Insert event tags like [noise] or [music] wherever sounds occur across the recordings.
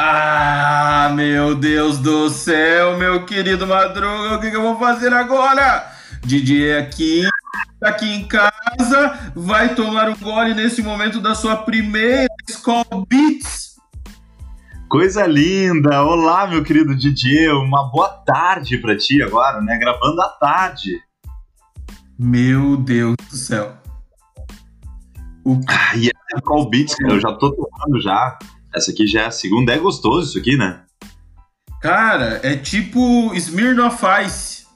Ah, meu Deus do céu, meu querido Madruga, o que, que eu vou fazer agora? Didi aqui, aqui em casa, vai tomar um gole nesse momento da sua primeira Skull Beats. Coisa linda! Olá, meu querido Didier, uma boa tarde para ti agora, né? Gravando à tarde. Meu Deus do céu. O... Ah, e é Call Beats, cara, eu já tô tomando já. Essa aqui já é a segunda. É gostoso isso aqui, né? Cara, é tipo Smirnoff Ice.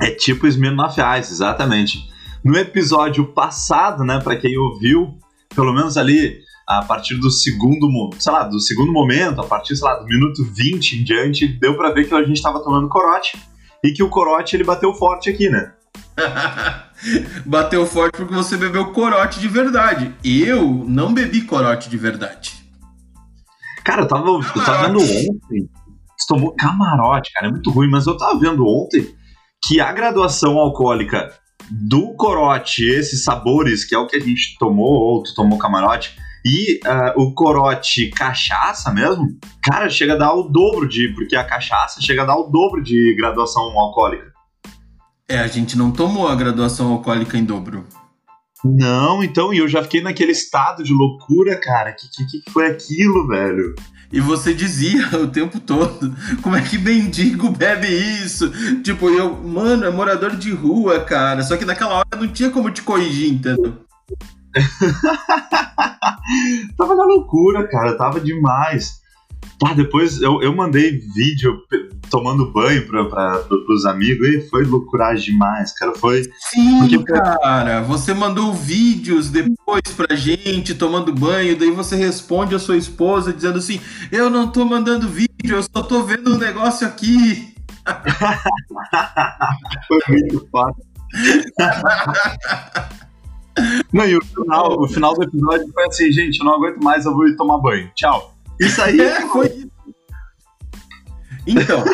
É tipo Smirnoff Ice, exatamente. No episódio passado, né, para quem ouviu, pelo menos ali a partir do segundo, sei lá, do segundo momento, a partir, sei lá, do minuto 20 em diante, deu para ver que a gente estava tomando corote e que o corote ele bateu forte aqui, né? [laughs] bateu forte porque você bebeu corote de verdade. Eu não bebi corote de verdade. Cara, eu tava, eu tava vendo ontem. Você tomou camarote, cara, é muito ruim, mas eu tava vendo ontem que a graduação alcoólica do corote, esses sabores, que é o que a gente tomou, ou tu tomou camarote, e uh, o corote cachaça mesmo, cara, chega a dar o dobro de. Porque a cachaça chega a dar o dobro de graduação alcoólica. É, a gente não tomou a graduação alcoólica em dobro. Não, então, e eu já fiquei naquele estado de loucura, cara. Que que, que foi aquilo, velho? E você dizia [laughs] o tempo todo, como é que mendigo bebe isso? Tipo, eu, mano, é morador de rua, cara. Só que naquela hora não tinha como te corrigir, entendeu? [laughs] tava na loucura, cara. Tava demais. Ah, depois eu, eu mandei vídeo tomando banho pra, pra, pros amigos e foi loucuragem demais, cara. Foi. Sim, Porque... cara. Você mandou vídeos depois pra gente tomando banho, daí você responde a sua esposa dizendo assim: Eu não tô mandando vídeo, eu só tô vendo um negócio aqui. [laughs] foi muito fácil. [laughs] Não, e o final, o final do episódio foi assim, gente, eu não aguento mais, eu vou ir tomar banho. Tchau. Isso aí é, foi. Então,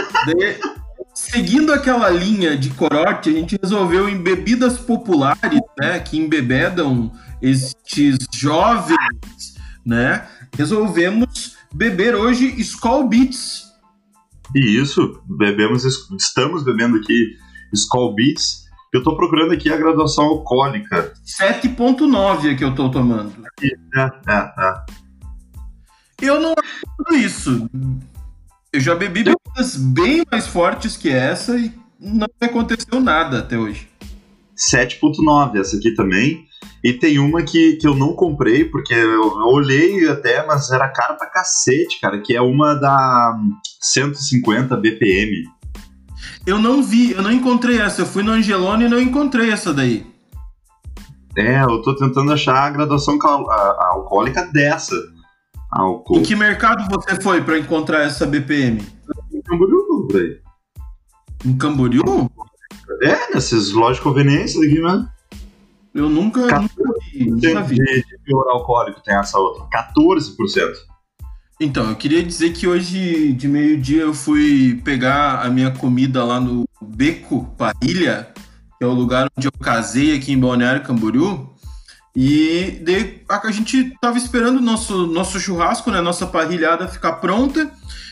seguindo aquela linha de corote, a gente resolveu em bebidas populares, né, que embebedam estes jovens, né, resolvemos beber hoje Skull Beats. Isso, bebemos, estamos bebendo aqui Skull Beats. Eu tô procurando aqui a graduação alcoólica. 7.9 é que eu tô tomando. É, é, é. Eu não acho isso. Eu já bebi bebidas bem mais fortes que essa e não aconteceu nada até hoje. 7.9, essa aqui também. E tem uma que, que eu não comprei, porque eu olhei até, mas era cara pra cacete, cara, que é uma da 150 BPM. Eu não vi, eu não encontrei essa. Eu fui no Angelone e não encontrei essa daí. É, eu tô tentando achar a graduação alcoólica dessa álcool. Em que mercado você foi para encontrar essa BPM? Em Camboriú, velho. Em Camboriú? É, nessas lojas de conveniência aqui, né? Eu nunca, nunca vi. Nunca vi. De, de pior alcoólico tem essa outra. 14%. Então, eu queria dizer que hoje de meio-dia eu fui pegar a minha comida lá no Beco Parilha, que é o lugar onde eu casei aqui em Balneário Camboriú. E daí a gente tava esperando o nosso, nosso churrasco, né? Nossa parrilhada ficar pronta.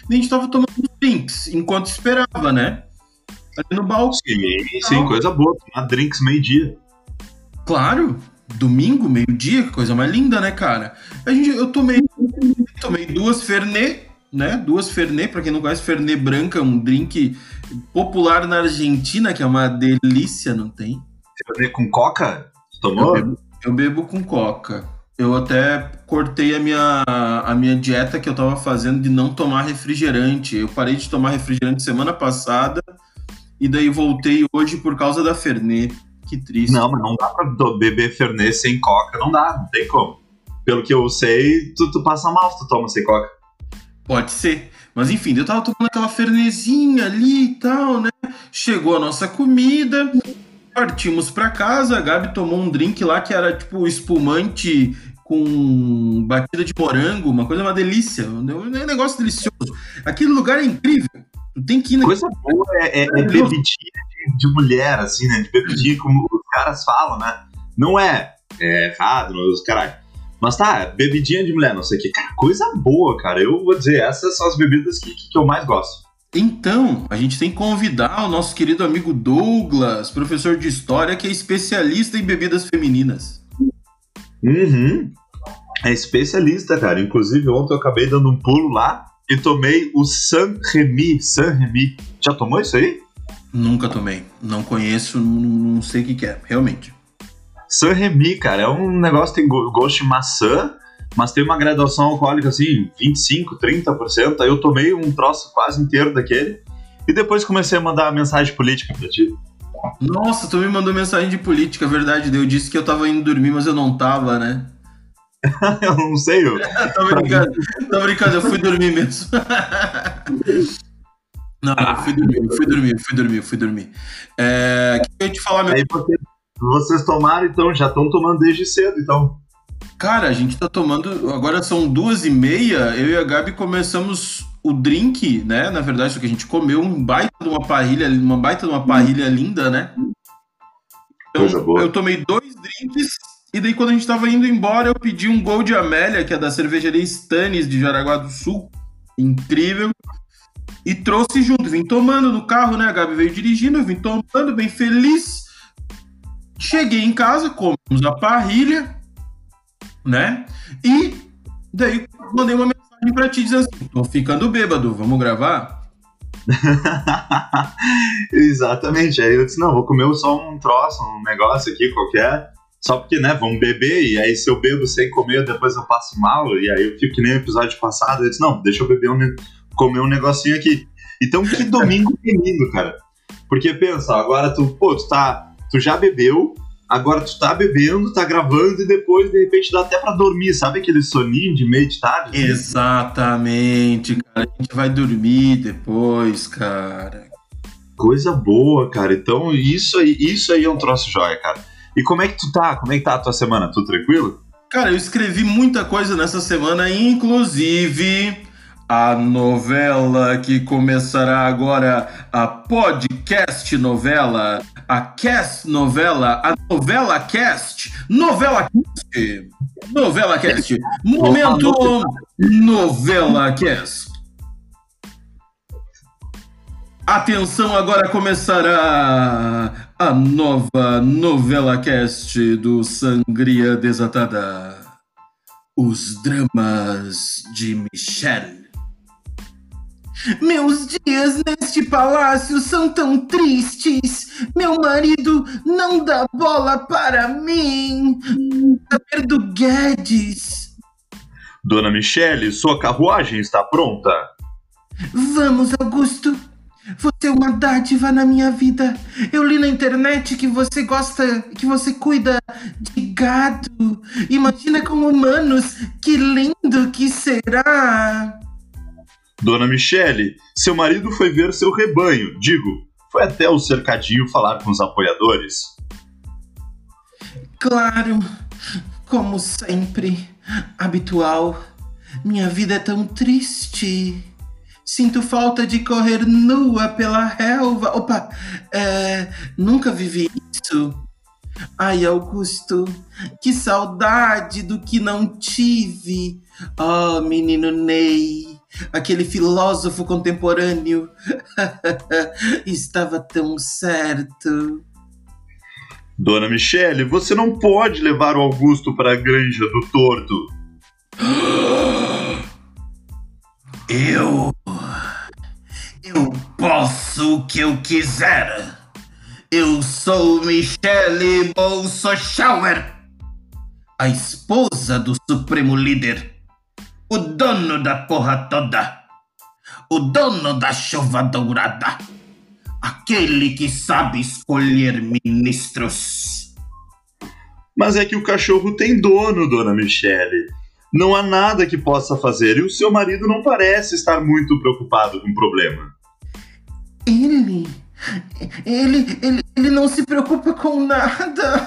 E a gente tava tomando drinks enquanto esperava, né? Ali no balcão. Sim, sim, coisa boa. Tomar drinks meio-dia. Claro, domingo, meio-dia, coisa mais linda, né, cara? A gente, eu tomei, tomei duas Fernet, né? Duas Fernet, para quem não conhece, Fernet branca, um drink popular na Argentina, que é uma delícia, não tem? Fernet com coca? Tomou? Eu eu bebo com coca. Eu até cortei a minha, a minha dieta que eu tava fazendo de não tomar refrigerante. Eu parei de tomar refrigerante semana passada e daí voltei hoje por causa da Fernet. Que triste. Não, mas não dá pra beber Fernet sem coca. Não dá, não tem como. Pelo que eu sei, tu, tu passa mal se tu toma sem coca. Pode ser. Mas enfim, eu tava tomando aquela fernezinha ali e tal, né? Chegou a nossa comida, Partimos para casa, a Gabi tomou um drink lá que era tipo espumante com batida de morango, uma coisa, uma delícia, um negócio delicioso. Aquele lugar é incrível. Tu tem que ir Coisa boa é, é, é bebidinha de, de, mulher, assim, né? De bebidinha, como os caras falam, né? Não é, é errado, os caralho. Mas tá, bebidinha de mulher, não sei o que. Cara, coisa boa, cara. Eu vou dizer, essas são as bebidas que, que eu mais gosto. Então, a gente tem que convidar o nosso querido amigo Douglas, professor de história, que é especialista em bebidas femininas. Uhum. É especialista, cara. Inclusive, ontem eu acabei dando um pulo lá e tomei o San Remy. San Remy. Já tomou isso aí? Nunca tomei. Não conheço, não, sei o que, que é, realmente. San Remy, cara, é um negócio que tem gosto de maçã, mas tem uma graduação alcoólica assim, 25, 30%. Aí eu tomei um troço quase inteiro daquele e depois comecei a mandar mensagem política pra ti. Nossa, tu me mandou mensagem de política, é verdade. Eu disse que eu tava indo dormir, mas eu não tava, né? [laughs] eu não sei. Eu... [laughs] tô brincando, tô brincando, eu fui dormir mesmo. [laughs] não, eu fui dormir, fui dormir, fui dormir, fui dormir. É, que eu ia te falar mesmo. Aí você, vocês tomaram, então, já estão tomando desde cedo, então. Cara, a gente tá tomando. Agora são duas e meia. Eu e a Gabi começamos o drink, né? Na verdade, só que a gente comeu um baita de uma parrilha, uma baita de uma parrilha linda, né? Então, eu tomei dois drinks e daí, quando a gente tava indo embora, eu pedi um Gold Amélia, que é da cervejaria Stannis de Jaraguá do Sul. Incrível. E trouxe junto. Vim tomando no carro, né? A Gabi veio dirigindo, eu vim tomando, bem feliz. Cheguei em casa, comemos a parrilha, né? E daí mandei uma mensagem pra ti dizendo assim: tô ficando bêbado, vamos gravar? [laughs] Exatamente. Aí eu disse: não, vou comer só um troço, um negócio aqui qualquer. Só porque, né, vamos beber, e aí se eu bebo sem comer, depois eu passo mal, e aí eu fico que nem o episódio passado, eu disse, não, deixa eu beber um, comer um negocinho aqui. Então, que domingo [laughs] lindo, cara. Porque pensa, agora tu, pô, tu tá, tu já bebeu, agora tu tá bebendo, tá gravando, e depois, de repente, dá até pra dormir, sabe aquele soninho de meio de tarde? Exatamente, cara, a gente vai dormir depois, cara. Coisa boa, cara. Então, isso aí, isso aí é um troço jóia, cara. E como é que tu tá? Como é que tá a tua semana? Tudo tranquilo? Cara, eu escrevi muita coisa nessa semana, inclusive a novela que começará agora, a podcast novela, a cast novela, a novela cast, novela cast, novela cast, momento novela cast. Atenção, agora começará a nova novela cast do Sangria Desatada. Os dramas de Michelle. Meus dias neste palácio são tão tristes. Meu marido não dá bola para mim. Saber do Guedes. Dona Michelle, sua carruagem está pronta. Vamos, Augusto. Você é uma dádiva na minha vida. Eu li na internet que você gosta, que você cuida de gado. Imagina com humanos. Que lindo que será. Dona Michele, seu marido foi ver seu rebanho. Digo, foi até o cercadinho falar com os apoiadores. Claro, como sempre, habitual. Minha vida é tão triste. Sinto falta de correr nua pela relva. Opa, é, nunca vivi isso. Ai, Augusto, que saudade do que não tive. Oh, menino Ney, aquele filósofo contemporâneo. [laughs] Estava tão certo. Dona Michele, você não pode levar o Augusto para a granja do torto. Eu eu posso o que eu quiser. Eu sou Michelle Bolsochauer, a esposa do Supremo Líder, o dono da porra toda, o dono da chuva dourada, aquele que sabe escolher ministros. Mas é que o cachorro tem dono, dona Michelle. Não há nada que possa fazer e o seu marido não parece estar muito preocupado com o problema. Ele. Ele, ele, ele não se preocupa com nada.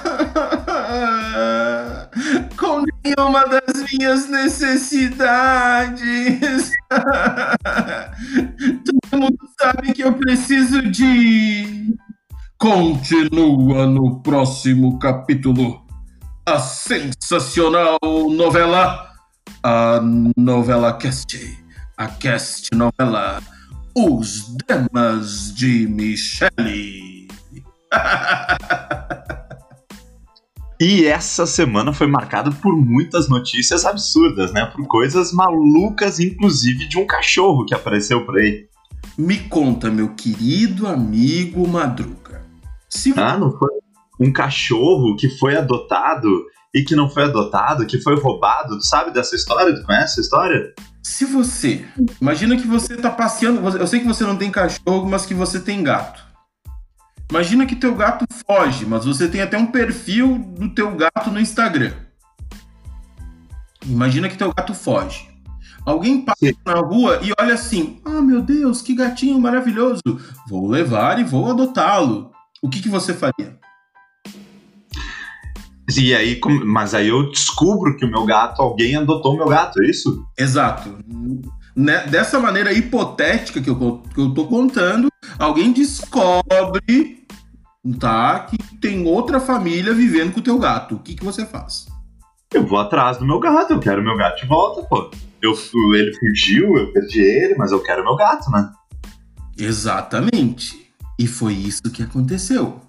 Com nenhuma das minhas necessidades. [laughs] Todo mundo sabe que eu preciso de. Continua no próximo capítulo. a sensacional novela, a novela cast, a cast novela Os Dramas de Michele. [laughs] E essa semana foi marcada por muitas notícias absurdas, né? Por coisas malucas, inclusive de um cachorro que apareceu por aí. Me conta, meu querido amigo Madruga. Se... Ah, não foi um cachorro que foi adotado e que não foi adotado, que foi roubado. Tu sabe dessa história? Tu conhece essa história? Se você. Imagina que você tá passeando. Eu sei que você não tem cachorro, mas que você tem gato. Imagina que teu gato foge, mas você tem até um perfil do teu gato no Instagram. Imagina que teu gato foge. Alguém passa Sim. na rua e olha assim: Ah, oh, meu Deus, que gatinho maravilhoso! Vou levar e vou adotá-lo. O que, que você faria? E aí, mas aí eu descubro que o meu gato, alguém adotou o meu gato, é isso? Exato. Né, dessa maneira hipotética que eu, que eu tô contando, alguém descobre tá, que tem outra família vivendo com o teu gato. O que, que você faz? Eu vou atrás do meu gato, eu quero meu gato de volta, pô. Eu, ele fugiu, eu perdi ele, mas eu quero meu gato, né? Exatamente. E foi isso que aconteceu.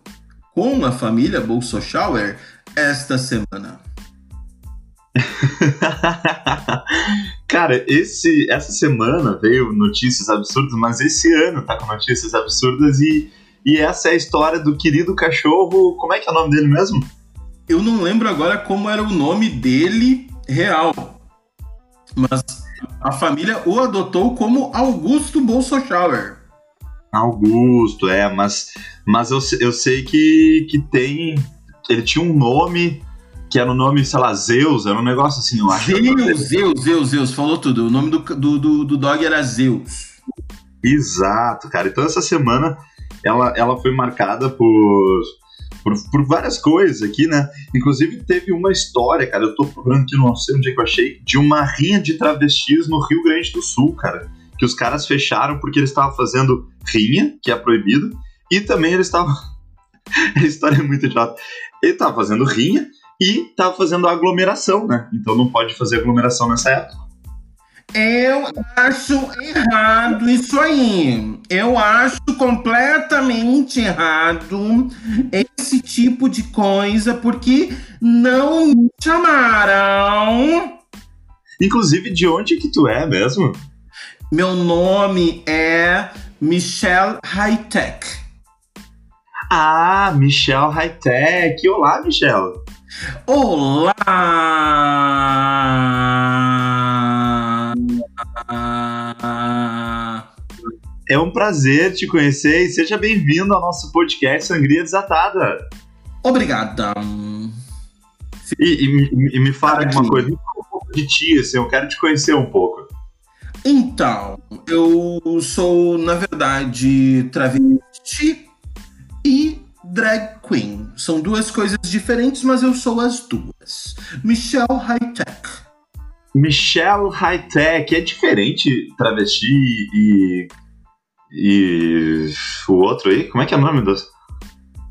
Com a família Bolsoschauer, esta semana? [laughs] Cara, esse, essa semana veio notícias absurdas, mas esse ano tá com notícias absurdas e, e essa é a história do querido cachorro. Como é que é o nome dele mesmo? Eu não lembro agora como era o nome dele real, mas a família o adotou como Augusto Bolsoschauer. Augusto, é, mas, mas eu, eu sei que, que tem ele tinha um nome que era o nome, sei lá, Zeus, era um negócio assim, eu acho. Zeus, Zeus, Zeus, Zeus, falou tudo. O nome do, do, do, do dog era Zeus. Exato, cara. Então essa semana ela, ela foi marcada por, por, por, várias coisas aqui, né? Inclusive teve uma história, cara, eu tô procurando aqui, não sei onde é que eu achei, de uma rinha de travestis no Rio Grande do Sul, cara. Que os caras fecharam porque eles estavam fazendo rinha, que é proibido, e também eles estavam. [laughs] a história é muito idiota. Ele tava fazendo rinha e tava fazendo aglomeração, né? Então não pode fazer aglomeração nessa época. Eu acho errado isso aí. Eu acho completamente errado esse tipo de coisa, porque não me chamaram. Inclusive, de onde que tu é mesmo? Meu nome é Michelle Hightech. Ah, Michel Hightech. Olá, Michel. Olá! É um prazer te conhecer e seja bem-vindo ao nosso podcast Sangria Desatada. Obrigada. E, e, e me fala alguma coisa de ti, assim, eu quero te conhecer um pouco. Então, eu sou, na verdade, travesti e drag queen. São duas coisas diferentes, mas eu sou as duas. Michelle Hightech. Michelle Hightech é diferente travesti e e o outro aí, como é que é o nome das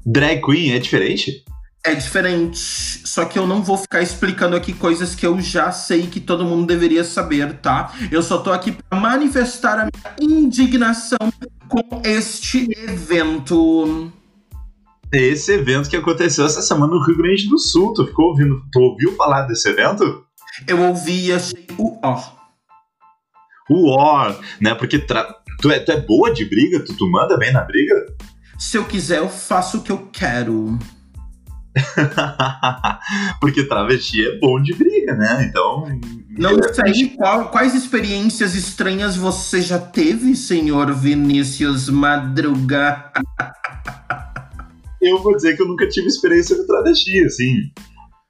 drag queen é diferente? É diferente, só que eu não vou ficar explicando aqui coisas que eu já sei que todo mundo deveria saber, tá? Eu só tô aqui para manifestar a minha indignação com este evento esse evento que aconteceu essa semana no Rio Grande do Sul. Tu ficou ouvindo? Tu ouviu falar desse evento? Eu ouvi e achei o ó. O ó, né? Porque tra... tu, é, tu é boa de briga? Tu, tu manda bem na briga? Se eu quiser, eu faço o que eu quero. [laughs] Porque travesti é bom de briga, né? Então. Não sei qual, quais experiências estranhas você já teve, senhor Vinícius Madruga. [laughs] eu vou dizer que eu nunca tive experiência com travesti, assim.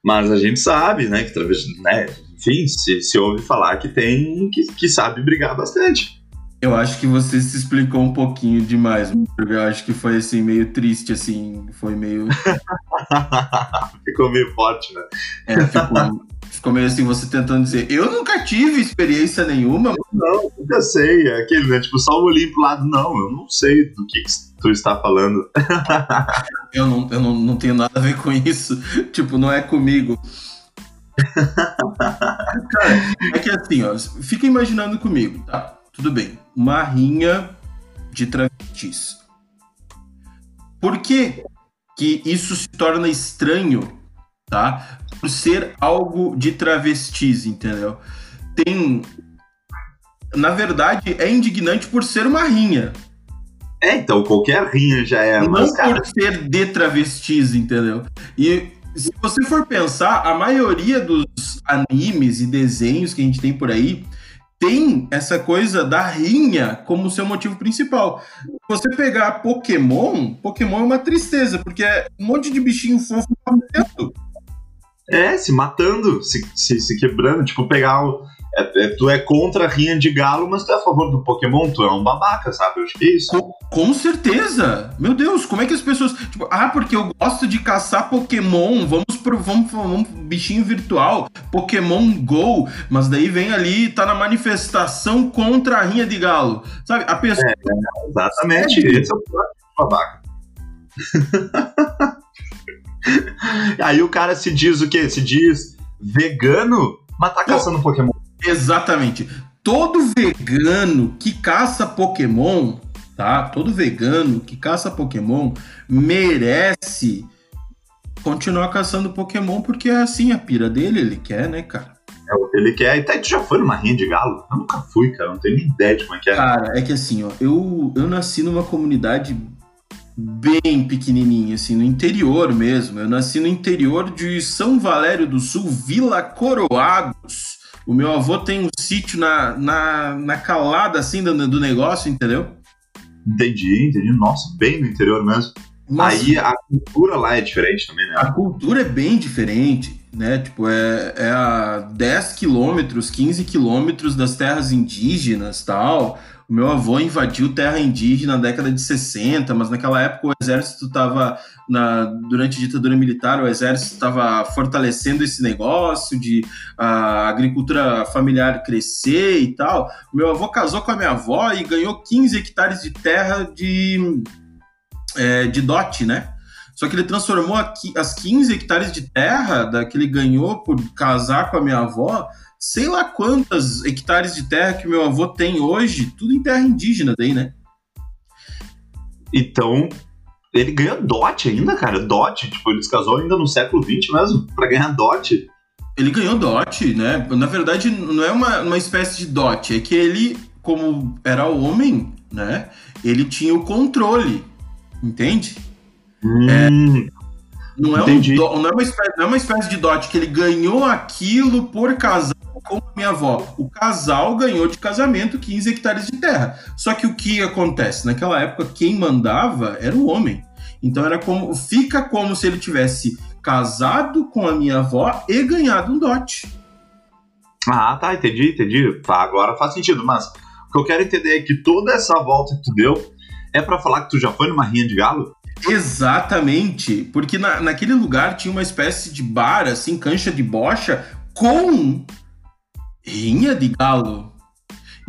Mas a gente sabe, né, que travesti, né, enfim, se, se ouve falar que tem, que, que sabe brigar bastante. Eu acho que você se explicou um pouquinho demais, eu acho que foi assim, meio triste, assim, foi meio. [laughs] ficou meio forte, né? É, ficou, Ficou meio assim, você tentando dizer, eu nunca tive experiência nenhuma. Não, nunca sei. É aquele, né? Tipo, só o olhinho pro lado. Não, eu não sei do que, que tu está falando. [laughs] eu não, eu não, não tenho nada a ver com isso. [laughs] Tipo, não é comigo. Cara, é que assim, ó, fica imaginando comigo, tá? Tudo bem. Uma rinha de travestis. Por que, que isso se torna estranho, tá? Por ser algo de travestis, entendeu? Tem. Na verdade, é indignante por ser uma rinha. É, então qualquer rinha já é. Não mas, cara... por ser de travestis, entendeu? E se você for pensar, a maioria dos animes e desenhos que a gente tem por aí tem essa coisa da rinha como seu motivo principal. Você pegar Pokémon, Pokémon é uma tristeza, porque é um monte de bichinho fofo dentro. É, se matando, se, se, se quebrando. Tipo, pegar o, é, é, tu é contra a rinha de galo, mas tu é a favor do Pokémon, tu é um babaca, sabe? Eu acho que é isso. Com, com, certeza! Meu Deus, como é que as pessoas. Tipo, ah, porque eu gosto de caçar Pokémon, vamos pro. Vamos, vamos bichinho virtual, Pokémon Go, mas daí vem ali tá na manifestação contra a rinha de galo. Sabe? A pessoa. É, exatamente, esse é o babaca. [laughs] Aí o cara se diz o quê? Se diz vegano, mas tá caçando Pokémon. Exatamente. Todo vegano que caça Pokémon, tá? Todo vegano que caça Pokémon merece continuar caçando Pokémon porque é assim a pira dele, ele quer, né, cara? É, ele quer. E tu já foi numa rinha de galo? Eu nunca fui, cara. Não tenho nem ideia de como é que é. Cara, é que assim, ó, eu, eu nasci numa comunidade bem pequenininha, assim, no interior mesmo. Eu nasci no interior de São Valério do Sul, Vila Coroados. O meu avô tem um sítio na, na, na calada, assim, do, do negócio, entendeu? Entendi, entendi. Nossa, bem no interior mesmo. Mas, Aí a cultura lá é diferente também, né? A cultura é bem diferente, né? Tipo, é, é a 10 quilômetros, 15 quilômetros das terras indígenas tal. Meu avô invadiu terra indígena na década de 60, mas naquela época o exército estava, durante a ditadura militar, o exército estava fortalecendo esse negócio de a agricultura familiar crescer e tal. Meu avô casou com a minha avó e ganhou 15 hectares de terra de, é, de dote, né? Só que ele transformou as 15 hectares de terra da, que ele ganhou por casar com a minha avó sei lá quantas hectares de terra que meu avô tem hoje, tudo em terra indígena daí, né? Então, ele ganha dote ainda, cara. Dote, tipo, ele se casou ainda no século XX mesmo, para ganhar dote. Ele ganhou dote, né? Na verdade, não é uma, uma espécie de dote, é que ele, como era homem, né? Ele tinha o controle, entende? Hum, é, não, é um, não, é uma espécie, não é uma espécie de dote que ele ganhou aquilo por casar com a minha avó. O casal ganhou de casamento 15 hectares de terra. Só que o que acontece? Naquela época, quem mandava era o homem. Então era como. Fica como se ele tivesse casado com a minha avó e ganhado um dote. Ah, tá, entendi, entendi. Tá, agora faz sentido, mas o que eu quero entender é que toda essa volta que tu deu é para falar que tu já foi numa rinha de galo? Exatamente, porque na, naquele lugar tinha uma espécie de bar, assim, cancha de bocha, com Rinha de galo.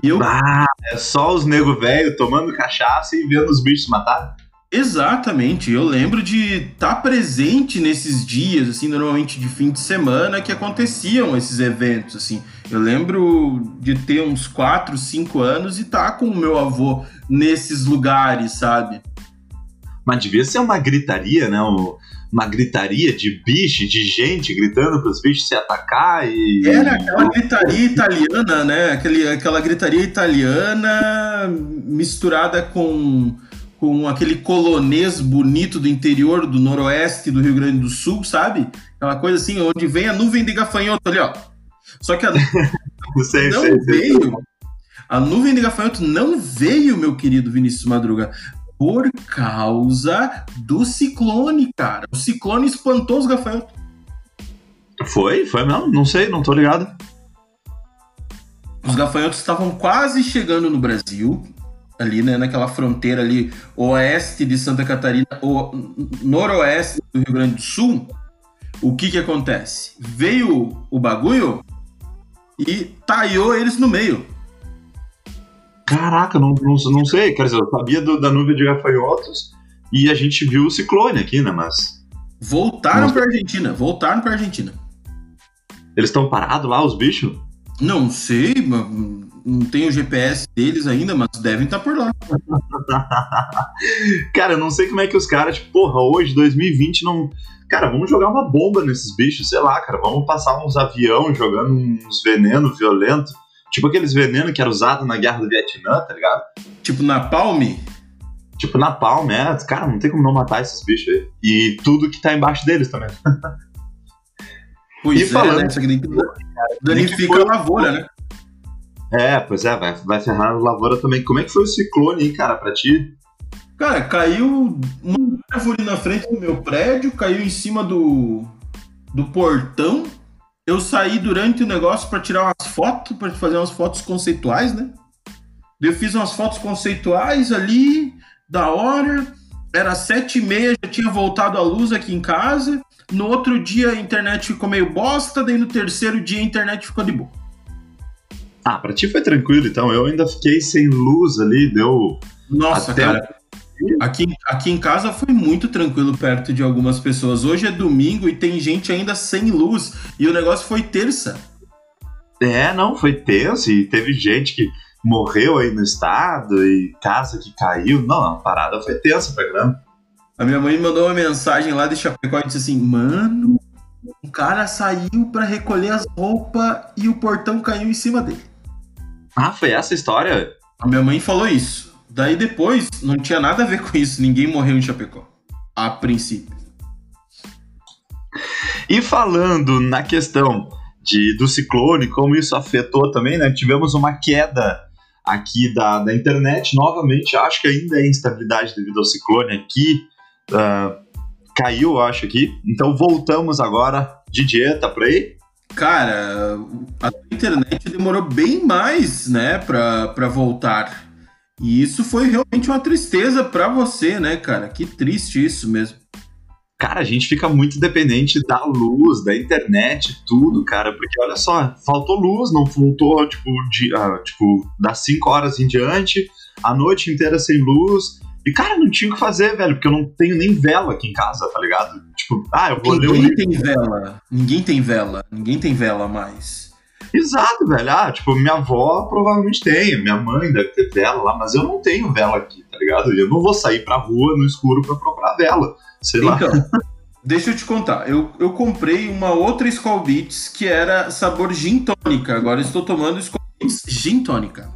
E eu... Ah, é só os nego velho tomando cachaça e vendo os bichos matar? Exatamente, eu lembro de estar tá presente nesses dias, assim, normalmente de fim de semana, que aconteciam esses eventos, assim. Eu lembro de ter uns 4, 5 anos e estar tá com o meu avô nesses lugares, sabe? Mas devia ser uma gritaria, né? O, uma gritaria de bicho, de gente gritando para os bichos se atacar e. Era aquela gritaria italiana, né? Aquele, aquela gritaria italiana misturada com, com aquele colonês bonito do interior do noroeste do Rio Grande do Sul, sabe? Aquela coisa assim, onde vem a nuvem de gafanhoto ali, ó. Só que a [laughs] sei, não sei, veio. Sei. A nuvem de gafanhoto não veio, meu querido Vinícius Madruga por causa do ciclone, cara. O ciclone espantou os gafanhotos. Foi? Foi mesmo? Não sei, não tô ligado. Os gafanhotos estavam quase chegando no Brasil, ali, né, naquela fronteira ali, oeste de Santa Catarina, ou noroeste do Rio Grande do Sul. O que que acontece? Veio o bagulho e taiou eles no meio. Caraca, não, não, não sei. Quer dizer, eu sabia do- da nuvem de gafanhotos e a gente viu o ciclone aqui, né? Mas Voltaram Nossa. pra Argentina, voltaram pra Argentina. eles estão parados lá, os bichos? Não sei, não tem o GPS deles ainda, mas devem estar por lá. [laughs] Cara, eu não sei como é que os caras, tipo, porra, hoje, 2020, não. Cara, vamos jogar uma bomba nesses bichos, sei lá, cara. Vamos passar uns avião jogando uns venenos violentos. Tipo aqueles venenos que era usado na guerra do Vietnã, tá ligado? Tipo, na Palme, Tipo, na palma, é. Cara, não tem como não matar esses bichos aí. E tudo que tá embaixo deles também. pois E é, falando- né? Que daí que danifica a lavoura, né? É, pois é, vai, vai ferrar a lavoura também. Como é que foi o ciclone aí, cara, pra ti? Cara, caiu uma árvore na frente do meu prédio, caiu em cima do, do portão. Eu saí durante o negócio pra tirar umas fotos, pra fazer umas fotos conceituais, né? Eu fiz umas fotos conceituais ali, da hora. Era sete e meia, já tinha voltado a luz aqui em casa. No outro dia a internet ficou meio bosta, daí no terceiro dia a internet ficou de boa. Ah, pra ti foi tranquilo, então. Eu ainda fiquei sem luz ali, deu. Nossa, Até cara. Aqui, aqui em casa foi muito tranquilo perto de algumas pessoas. Hoje é domingo e tem gente ainda sem luz. E o negócio foi terça. É, não, foi tenso e teve gente que morreu aí no estado e casa que caiu. Não, a parada foi tensa pra caramba. A minha mãe mandou uma mensagem lá de Chapecó e disse assim: Mano, o cara saiu pra recolher as roupas e o portão caiu em cima dele. Ah, foi essa a história? A minha mãe falou isso. Daí depois, não tinha nada a ver com isso. Ninguém morreu em Chapecó. A princípio. E falando na questão de, do ciclone, como isso afetou também, né? Tivemos uma queda aqui da, da internet. Novamente, acho que ainda é instabilidade devido ao ciclone aqui. ah, caiu, acho, aqui. Então voltamos agora. Didier, tá por aí? Cara, a internet demorou bem mais, né, pra, pra voltar. E isso foi realmente uma tristeza pra você, né, cara? Que triste isso mesmo. Cara, a gente fica muito dependente da luz, da internet, tudo, cara. Porque olha só, faltou luz, não voltou, tipo, de, ah, tipo das 5 horas em diante, a noite inteira sem luz. E, cara, não tinha o que fazer, velho, porque eu não tenho nem vela aqui em casa, tá ligado? Tipo, ah, eu vou ler um Ninguém livro. tem vela. Ninguém tem vela. Ninguém tem vela mais. Exato, velho. Ah, tipo, minha avó provavelmente tem, minha mãe deve ter vela lá, mas eu não tenho vela aqui, tá ligado? E eu não vou sair pra rua no escuro pra procurar vela. Sei lá. Então, deixa eu te contar. Eu, eu comprei uma outra Skull Beats que era sabor gin tônica. Agora estou tomando Skull Beats gin tônica.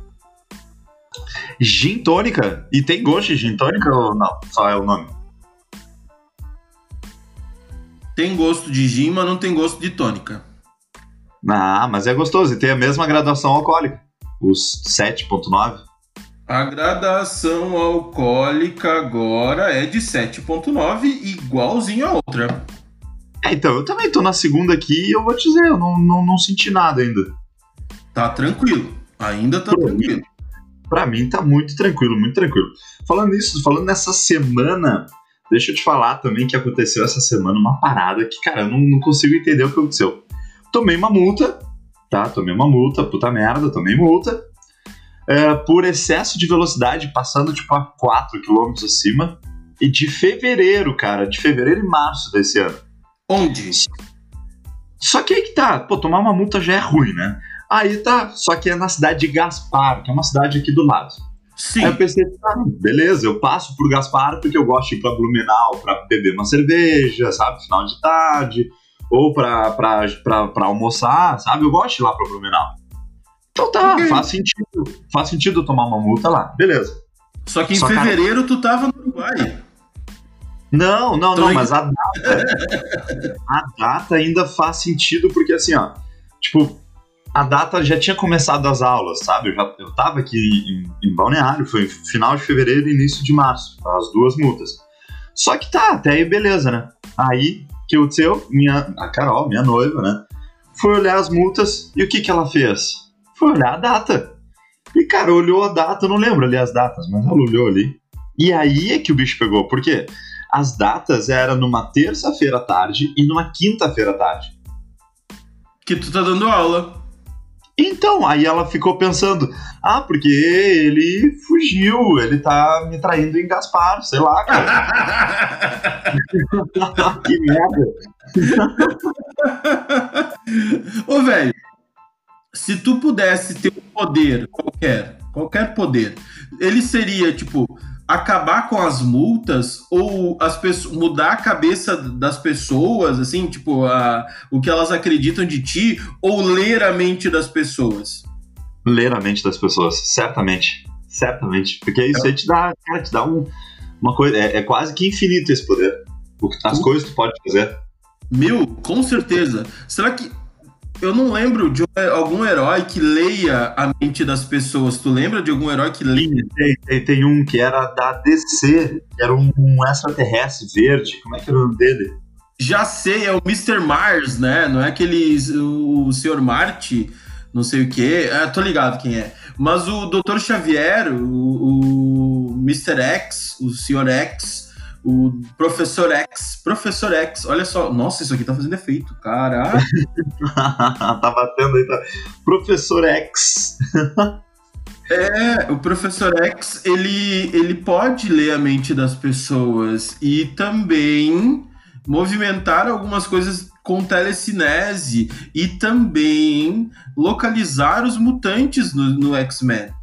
Gin tônica? E tem gosto de gin tônica ou não? Só é o nome? Tem gosto de gin, mas não tem gosto de tônica. Ah, mas é gostoso e tem a mesma graduação alcoólica. Os 7.9. A gradação alcoólica agora é de 7.9, igualzinho a outra. É, então, eu também tô na segunda aqui e eu vou te dizer, eu não, não, não senti nada ainda. Tá tranquilo. Ainda tá Pra mim. tranquilo. Pra mim tá muito tranquilo, muito tranquilo. Falando isso, falando nessa semana, deixa eu te falar também que aconteceu essa semana uma parada que, cara, eu não, não consigo entender o que aconteceu. Tomei uma multa, tá? Tomei uma multa, puta merda, tomei multa. é, por excesso de velocidade, passando tipo a 4 km acima. E de fevereiro, cara, de fevereiro e março desse ano. Onde? Só que aí que tá, pô, tomar uma multa já é ruim, né? Aí tá, só que é na cidade de Gaspar, que é uma cidade aqui do lado. Sim. Aí eu pensei, ah, beleza, eu passo por Gaspar porque eu gosto de ir pra Blumenau pra beber uma cerveja, sabe, final de tarde, ou pra, pra, pra, pra almoçar, sabe? Eu gosto de ir lá pra Blumenau. Então tá, Ok. faz sentido. Faz sentido eu tomar uma multa lá, beleza. Só que em Só, cara- fevereiro tu tava no Uruguai. Não, não, Então não, aí- mas a data. a data ainda faz sentido, porque assim, ó. Tipo, a data já tinha começado as aulas, sabe? Eu, já, eu tava aqui em, em Balneário, foi final de fevereiro e início de março, as duas multas. Só que tá, até aí beleza, né? Aí, que aconteceu? Minha, a Carol, minha noiva, né? Foi olhar as multas e o que que ela fez? Foi olhar a data. E, cara, olhou a data, não lembro ali as datas, mas ela olhou ali. E aí é que o bicho pegou, por quê? as datas eram numa terça-feira à tarde e numa quinta-feira à tarde. Que tu tá dando aula. Então, aí ela ficou pensando, ah, porque ele fugiu, ele tá me traindo em Gaspar, sei lá, cara. [laughs] que merda. Ô, velho, se tu pudesse ter um poder qualquer, qualquer poder, ele seria, tipo, acabar com as multas ou as pessoas mudar a cabeça das pessoas, assim, tipo, a, o que elas acreditam de ti, ou ler a mente das pessoas? Ler a mente das pessoas, certamente. Certamente. Porque isso aí te dá, cara, te dá um, uma coisa. É, é, quase que infinito esse poder. As coisas que tu pode fazer. Mil, com certeza. Será que eu não lembro de algum herói que leia a mente das pessoas. Tu lembra de algum herói que leia? Tem, tem, tem um que era da DC, que era um, um extraterrestre verde. Como é que era o nome dele? Já sei, é o Mr. Mars, né? Não é aquele. O, o Sr. Marte, não sei o quê. Ah, tô ligado quem é. Mas o Dr. Xavier, o, o Mr. X, o Sr. X o Professor X, Professor X, olha só, nossa, isso aqui tá fazendo efeito, caraca. [laughs] tá batendo aí, tá. Professor X. [laughs] é, o Professor X, ele, ele pode ler a mente das pessoas e também movimentar algumas coisas com telecinese e também localizar os mutantes no, no X-Men.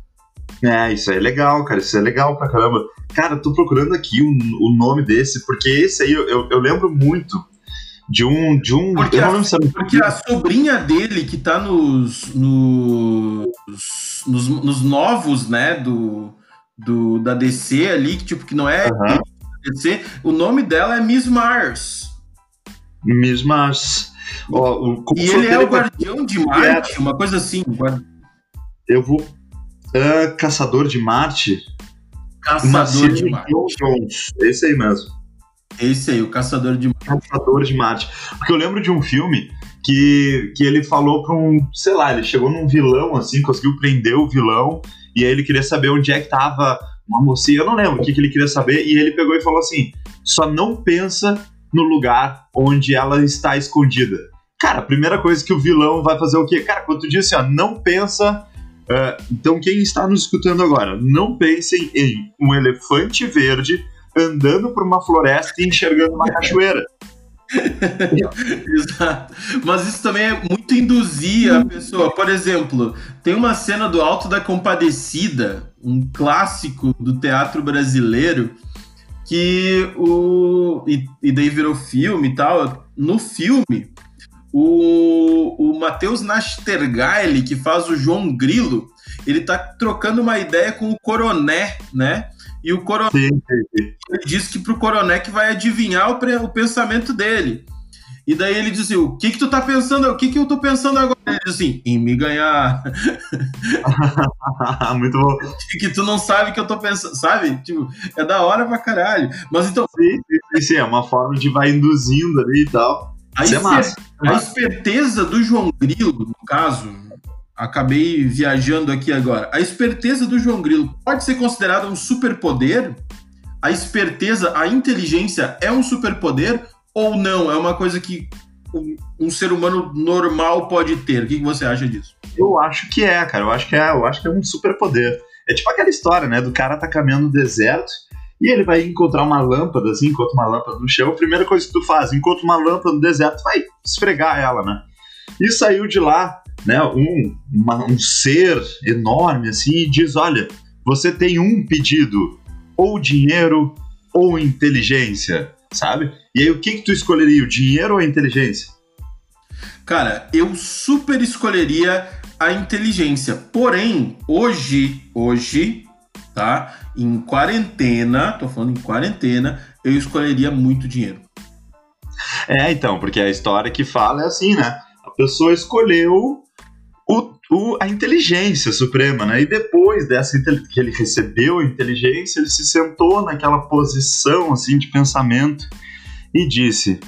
É, isso é legal, cara. Isso é legal pra caramba. Cara, tô procurando aqui o, o nome desse, porque esse aí eu, eu, eu, lembro muito de um. De um porque, a, porque a sobrinha dele, que tá nos, nos, nos, nos, novos, né, do, do, da DC ali, que tipo, que não é uhum. DC, o nome dela é Miss Mars. Miss Mars. Oh, o, e ele é o guardião de Marte, uma coisa assim. Eu vou Uh, Caçador de Marte. Caçador de Marte. Jones. Esse aí mesmo. Esse aí, o Caçador de Marte. Caçador de Marte. Porque eu lembro de um filme que, que ele falou pra um, sei lá, ele chegou num vilão assim, conseguiu prender o vilão, e aí ele queria saber onde é que tava uma mocinha, eu não lembro o que, que ele queria saber, e ele pegou e falou assim: só não pensa no lugar onde ela está escondida. Cara, a primeira coisa que o vilão vai fazer é o quê? Cara, quando tu diz assim, ó, não pensa Uh, então, quem está nos escutando agora, não pensem em um elefante verde andando por uma floresta e enxergando uma cachoeira. [laughs] Exato. Mas isso também é muito induzir a pessoa. Por exemplo, tem uma cena do Alto da Compadecida, um clássico do teatro brasileiro, que o. E, e daí virou filme e tal. No filme, o, o Matheus Nastergaile, que faz o João Grilo, ele tá trocando uma ideia com o Coroné, né? E o Coroné ele diz que pro Coroné que vai adivinhar o, o, pensamento dele. E daí ele diz assim, o que que tu tá pensando? O que que eu tô pensando agora? Ele diz assim, em me ganhar. [laughs] Muito bom. Que tu não sabe que eu tô pensando, sabe? Tipo, é da hora pra caralho. Mas então... Sim, sim, sim, é uma forma de vai induzindo ali e tal. A, Isso é massa. a esperteza do João Grilo, no caso, acabei viajando aqui agora. A esperteza do João Grilo pode ser considerada um superpoder? A esperteza, a inteligência é um superpoder ou não? É uma coisa que um, um ser humano normal pode ter. O que, que você acha disso? Eu acho que é, cara. Eu acho que é, eu acho que é um superpoder. É tipo aquela história, né? Do cara tá caminhando no deserto e ele vai encontrar uma lâmpada, assim, encontra uma lâmpada no chão. A primeira coisa que tu faz, encontra uma lâmpada no deserto, vai esfregar ela, né? E saiu de lá, né, um, uma, um ser enorme, assim, e diz: Olha, você tem um pedido, ou dinheiro ou inteligência, sabe? E aí o que, que tu escolheria, o dinheiro ou a inteligência? Cara, eu super escolheria a inteligência. Porém, hoje, hoje, tá? Em quarentena, tô falando em quarentena, eu escolheria muito dinheiro. É, então, porque a história que fala é assim, né? A pessoa escolheu o, o, a inteligência suprema, né? E depois dessa que ele recebeu a inteligência, ele se sentou naquela posição assim de pensamento e disse: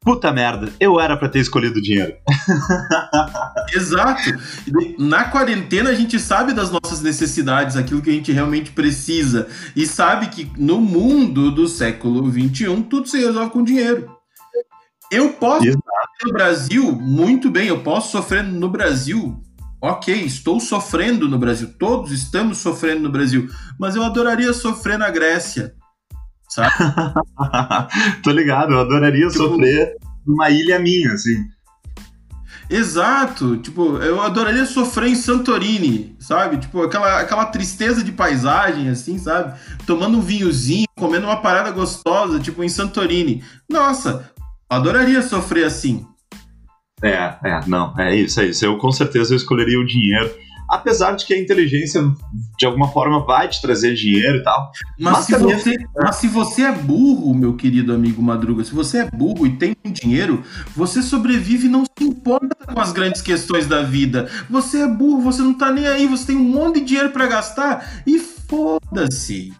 puta merda, eu era para ter escolhido o dinheiro. [laughs] Exato. Na quarentena a gente sabe das nossas necessidades, aquilo que a gente realmente precisa. E sabe que no mundo do século XXI tudo se resolve com dinheiro. Eu posso Exato. no Brasil, muito bem, eu posso sofrer no Brasil. Ok, estou sofrendo no Brasil. Todos estamos sofrendo no Brasil. Mas eu adoraria sofrer na Grécia. Sabe? [laughs] Tô ligado, eu adoraria Tipo- sofrer numa ilha minha, assim. Exato, tipo, eu adoraria sofrer em Santorini, sabe? Tipo, aquela, aquela tristeza de paisagem, assim, sabe? Tomando um vinhozinho, comendo uma parada gostosa, tipo, em Santorini. Nossa, adoraria sofrer assim. É, é, não, é isso, é isso. Eu com certeza eu escolheria o dinheiro. Apesar de que a inteligência, de alguma forma, vai te trazer dinheiro e tal. Mas, Mas se também- você, mas se você é burro, meu querido amigo Madruga, se você é burro e tem dinheiro, você sobrevive e não se importa com as grandes questões da vida. Você é burro, você não tá nem aí, você tem um monte de dinheiro pra gastar e foda-se.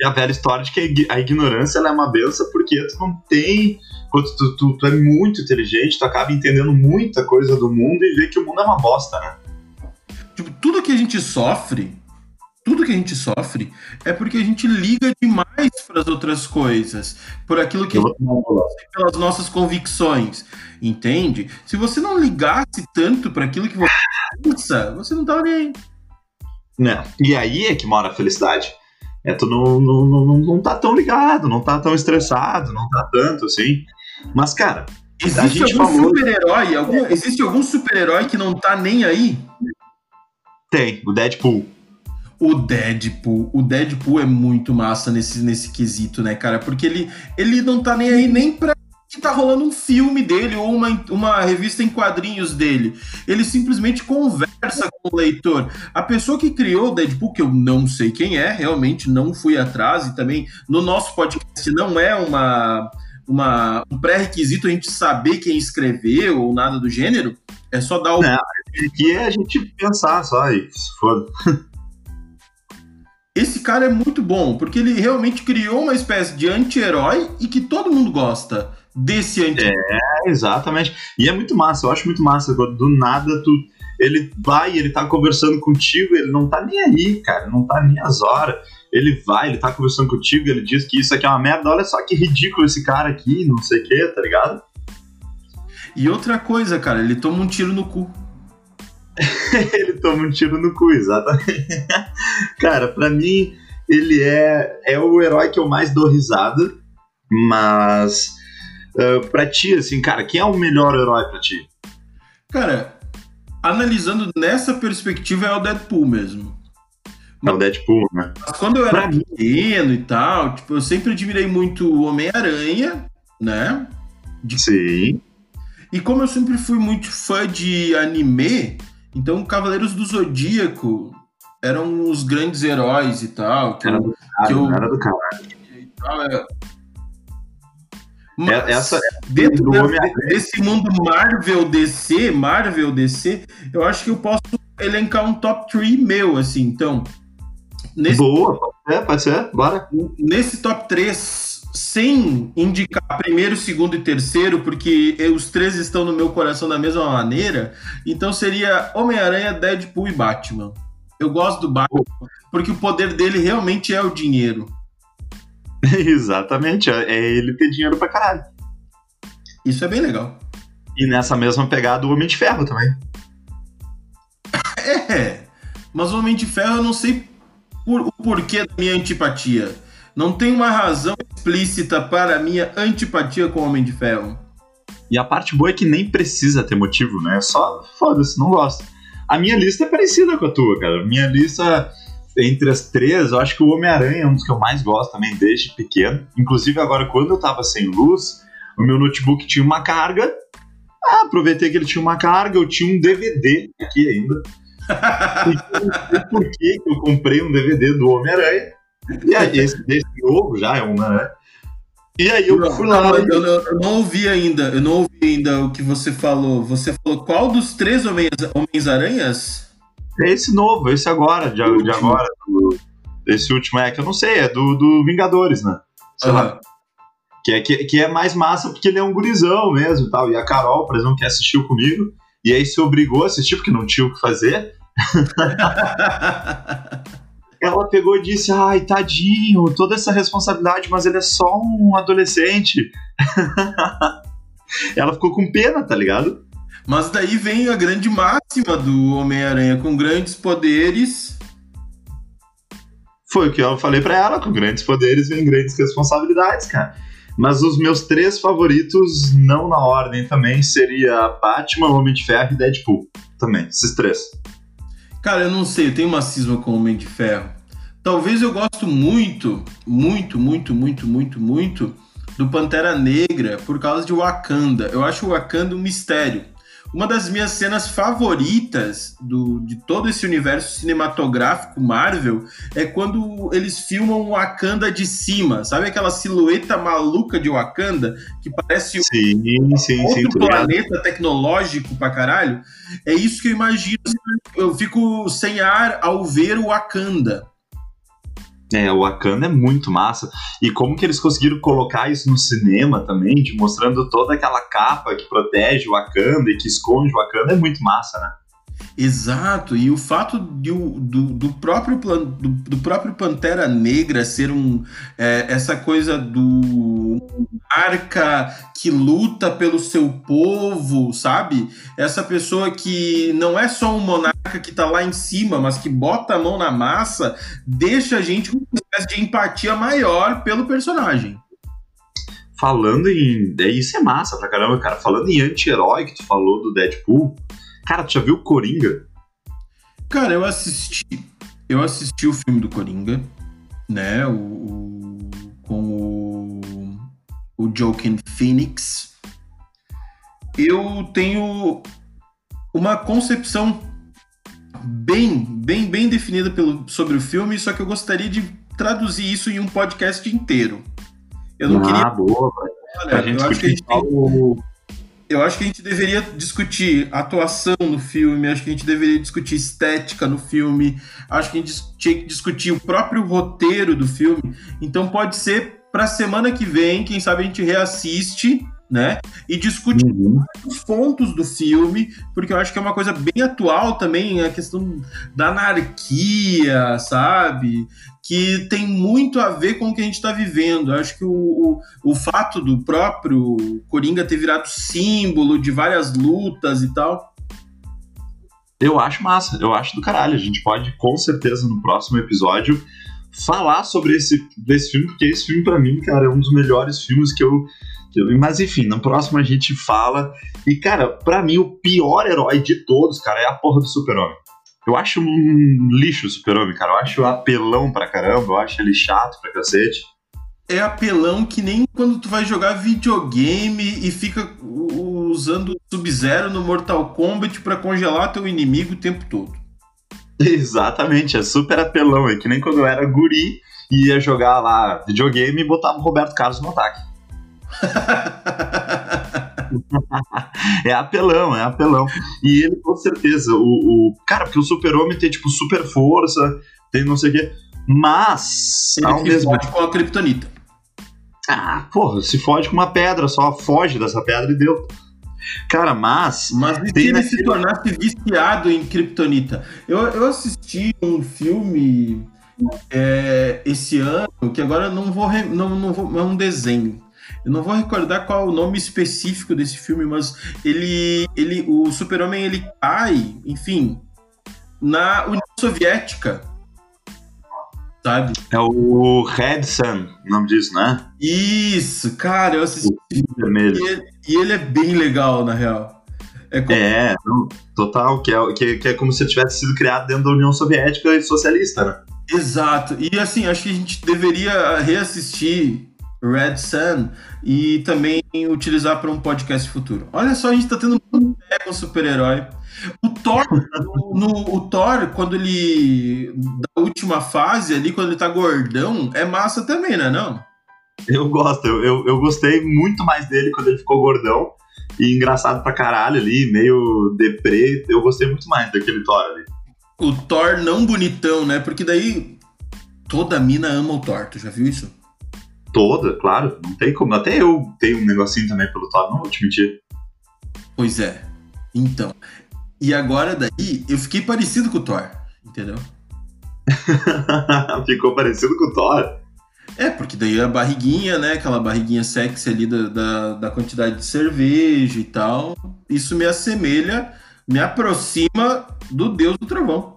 É a velha história de que a ig- a ignorância é uma benção porque tu não tem. Quando tu, tu, tu é muito inteligente, tu acaba entendendo muita coisa do mundo e vê que o mundo é uma bosta, né? Tipo, tudo que a gente sofre, tudo que a gente sofre é porque a gente liga demais para as outras coisas, por aquilo que a gente faz, pelas nossas convicções, entende? Se você não ligasse tanto para aquilo que você pensa, você não tava nem aí. né? E aí é que mora a felicidade. É, tu não, não, não, não, não tá tão ligado, não tá tão estressado, não tá tanto assim. Mas, cara, Existe algum falou- super-herói, algum, existe algum super-herói que não tá nem aí? Tem o Deadpool. O Deadpool, o Deadpool é muito massa nesse, nesse quesito, né, cara? Porque ele, ele não tá nem aí nem pra que tá rolando um filme dele ou uma, uma revista em quadrinhos dele. Ele simplesmente conversa com o leitor. A pessoa que criou o Deadpool, que eu não sei quem é, realmente não fui atrás, e também no nosso podcast não é uma, uma um pré-requisito a gente saber quem escreveu ou nada do gênero. É só dar o Não. Aqui é a gente pensar só e se foda. [laughs] Esse cara é muito bom, porque ele realmente criou uma espécie de anti-herói e que todo mundo gosta desse anti-herói. É, exatamente. E é muito massa, eu acho muito massa. Do nada, tu. Ele vai, ele tá conversando contigo, ele não tá nem aí, cara, não tá nem as horas. Ele vai, ele tá conversando contigo, ele diz que isso aqui é uma merda, olha só que ridículo esse cara aqui, não sei o que, tá ligado? E outra coisa, cara, ele toma um tiro no cu. [laughs] ele toma um tiro no cu, exatamente. [laughs] cara, pra mim, ele é, é o herói que eu mais dou risada, mas. Uh, pra ti, assim, cara, quem é o melhor herói pra ti? Cara, analisando nessa perspectiva, é o Deadpool mesmo. É o Deadpool, né? Mas quando eu era Pra mim, pequeno e tal, tipo, eu sempre admirei muito o Homem-Aranha, né? sim. E como eu sempre fui muito fã de anime, então Cavaleiros do Zodíaco eram os grandes heróis e tal. Que Era do cara, que eu- era do cara. e tal, é. Mas É- essa- dentro do da- desse mundo Marvel DC, Marvel DC, eu acho que eu posso elencar um top 3 meu, assim. Então, nesse, Boa, pode ser, pode ser, bora. nesse top 3, sem indicar primeiro, segundo e terceiro, porque os três estão no meu coração da mesma maneira, então seria Homem-Aranha, Deadpool e Batman. Eu gosto do Batman porque o poder dele realmente é o dinheiro. [laughs] Exatamente, é é ele ter dinheiro pra caralho. Isso é bem legal. E nessa mesma pegada, o Homem de Ferro também. [laughs] É, mas o Homem de Ferro eu não sei por- o porquê da minha antipatia. Não tem uma razão explícita para a minha antipatia com o Homem de Ferro. E a parte boa é que nem precisa ter motivo, né? É Só foda-se, não gosto. A minha lista é parecida com a tua, cara. Minha lista, entre as três, eu acho que o Homem-Aranha é um dos que eu mais gosto também, desde pequeno. Inclusive, agora, quando eu tava sem luz, o meu notebook tinha uma carga. Ah, aproveitei que ele tinha uma carga, eu tinha um DVD aqui ainda. E [laughs] por que eu comprei um DVD do Homem-Aranha. E aí, esse, esse novo já é um Homem-Aranha. E aí eu fui lá. Não, eu, eu- eu não ouvi ainda, eu não ouvi ainda o que você falou. Você falou qual dos três Homens- Homens-Aranhas? É esse novo, esse agora, de, de agora. do- esse último é que eu não sei, é do, do Vingadores, né? Sei lá. Aham. Que é, que, que é mais massa porque ele é um gurizão mesmo e tal. E a Carol, por exemplo, que assistiu comigo, e aí se obrigou a assistir porque não tinha o que fazer. [laughs] ela pegou e disse: Ai, tadinho, toda essa responsabilidade, mas ele é só um adolescente. [laughs] ela ficou com pena, tá ligado? Mas daí vem a grande máxima do Homem-Aranha: com grandes poderes. Foi o que eu falei para ela: com grandes poderes vem grandes responsabilidades, cara. Mas os meus três favoritos, não na ordem também, seria Batman, Homem de Ferro e Deadpool. Também, esses três. Cara, eu não sei, eu tenho uma cisma com o Homem de Ferro. Talvez eu gosto muito, muito, muito, muito, muito, muito do Pantera Negra por causa de Wakanda. Eu acho o Wakanda um mistério. Uma das minhas cenas favoritas do, de todo esse universo cinematográfico Marvel é quando eles filmam o Wakanda de cima. Sabe aquela silhueta maluca de Wakanda que parece sim, um sim, outro sim, planeta tecnológico pra caralho? É isso que eu imagino. Eu fico sem ar ao ver o Wakanda. É, o Wakanda é muito massa. E como que eles conseguiram colocar isso no cinema também, de mostrando toda aquela capa que protege o Wakanda e que esconde o Wakanda, é muito massa, né? Exato, e o fato de, do, do, próprio, do, do próprio Pantera Negra ser um é, essa coisa do arca que luta pelo seu povo, sabe? Essa pessoa que não é só um monarca que tá lá em cima, mas que bota a mão na massa, deixa a gente com uma espécie de empatia maior pelo personagem. Falando em. É, isso é massa pra caramba, cara. Falando em anti-herói que tu falou do Deadpool. Cara, tu já viu Coringa? Cara, eu assisti. Eu assisti o filme do Coringa, né? O, o com o, o Joaquin Phoenix. Eu tenho uma concepção bem, bem, bem definida pelo, sobre o filme, só que eu gostaria de traduzir isso em um podcast inteiro. Eu não ah, queria. boa, Olha, eu acho que a gente tem, eu acho que a gente deveria discutir atuação no filme, acho que a gente deveria discutir estética no filme, acho que a gente tinha que discutir o próprio roteiro do filme. Então pode ser para semana que vem, quem sabe a gente reassiste, né? E discute Uhum. os pontos do filme, porque eu acho que é uma coisa bem atual também, a questão da anarquia, sabe? Que tem muito a ver com o que a gente está vivendo. Eu acho que o, o, o fato do próprio Coringa ter virado símbolo de várias lutas e tal. Eu acho massa, eu acho do caralho. A gente pode, com certeza, no próximo episódio, falar sobre esse, desse filme, porque esse filme, pra mim, cara, é um dos melhores filmes que eu. Mas enfim, no próximo a gente fala. E, cara, pra mim, o pior herói de todos, cara, é a porra do Super-Homem. Eu acho um lixo o Super-Homem, cara. Eu acho apelão pra caramba, eu acho ele chato pra cacete. É apelão que nem quando tu vai jogar videogame e fica usando Sub-Zero no Mortal Kombat pra congelar teu inimigo o tempo todo. Exatamente, é super apelão. É que nem quando eu era guri e ia jogar lá videogame e botava o Roberto Carlos no ataque. [laughs] É apelão, é apelão. E ele, com certeza, o. o- cara, porque o super-homem tem, tipo, super força, tem não sei o quê. Mas, Ele ao se mesmo fode com a Kryptonita. Ah, porra, se fode com uma pedra, só foge dessa pedra e deu. Cara, mas. Mas e se ele naquele- se tornasse viciado em Kryptonita? Eu, eu assisti um filme é, esse ano, que agora eu não vou, não, não vou. É um desenho. Eu não vou recordar qual é o nome específico desse filme, mas ele. ele o Super-Homem ele cai, enfim, na União Soviética. Sabe? É o Red Sun, o nome disso, né? Isso, cara, eu assisti. Vermelho. E ele, e ele é bem legal, na real. É como É, não, total, que é, que, que é como se tivesse sido criado dentro da União Soviética e socialista, né? Exato. E assim, acho que a gente deveria reassistir Red Sun e também utilizar para um podcast futuro. Olha só, a gente tá tendo muito com super-herói. O Thor, no, no- o Thor, quando ele. Da última fase ali, quando ele tá gordão, é massa também, né? Não? Eu gosto, eu, eu, eu gostei muito mais dele quando ele ficou gordão e engraçado pra caralho ali, meio deprê. Eu gostei muito mais daquele Thor ali. O Thor não bonitão, né? Porque daí toda mina ama o Thor. Tu já viu isso? Toda, claro. Não tem como. Até eu tenho um negocinho também pelo Thor, não vou te mentir. Pois é. Então. E agora daí, eu fiquei parecido com o Thor, entendeu? [laughs] Ficou parecido com o Thor. É, porque daí a barriguinha, né? Aquela barriguinha sexy ali da, da, da, quantidade de cerveja e tal. Isso me assemelha, me aproxima do Deus do Trovão.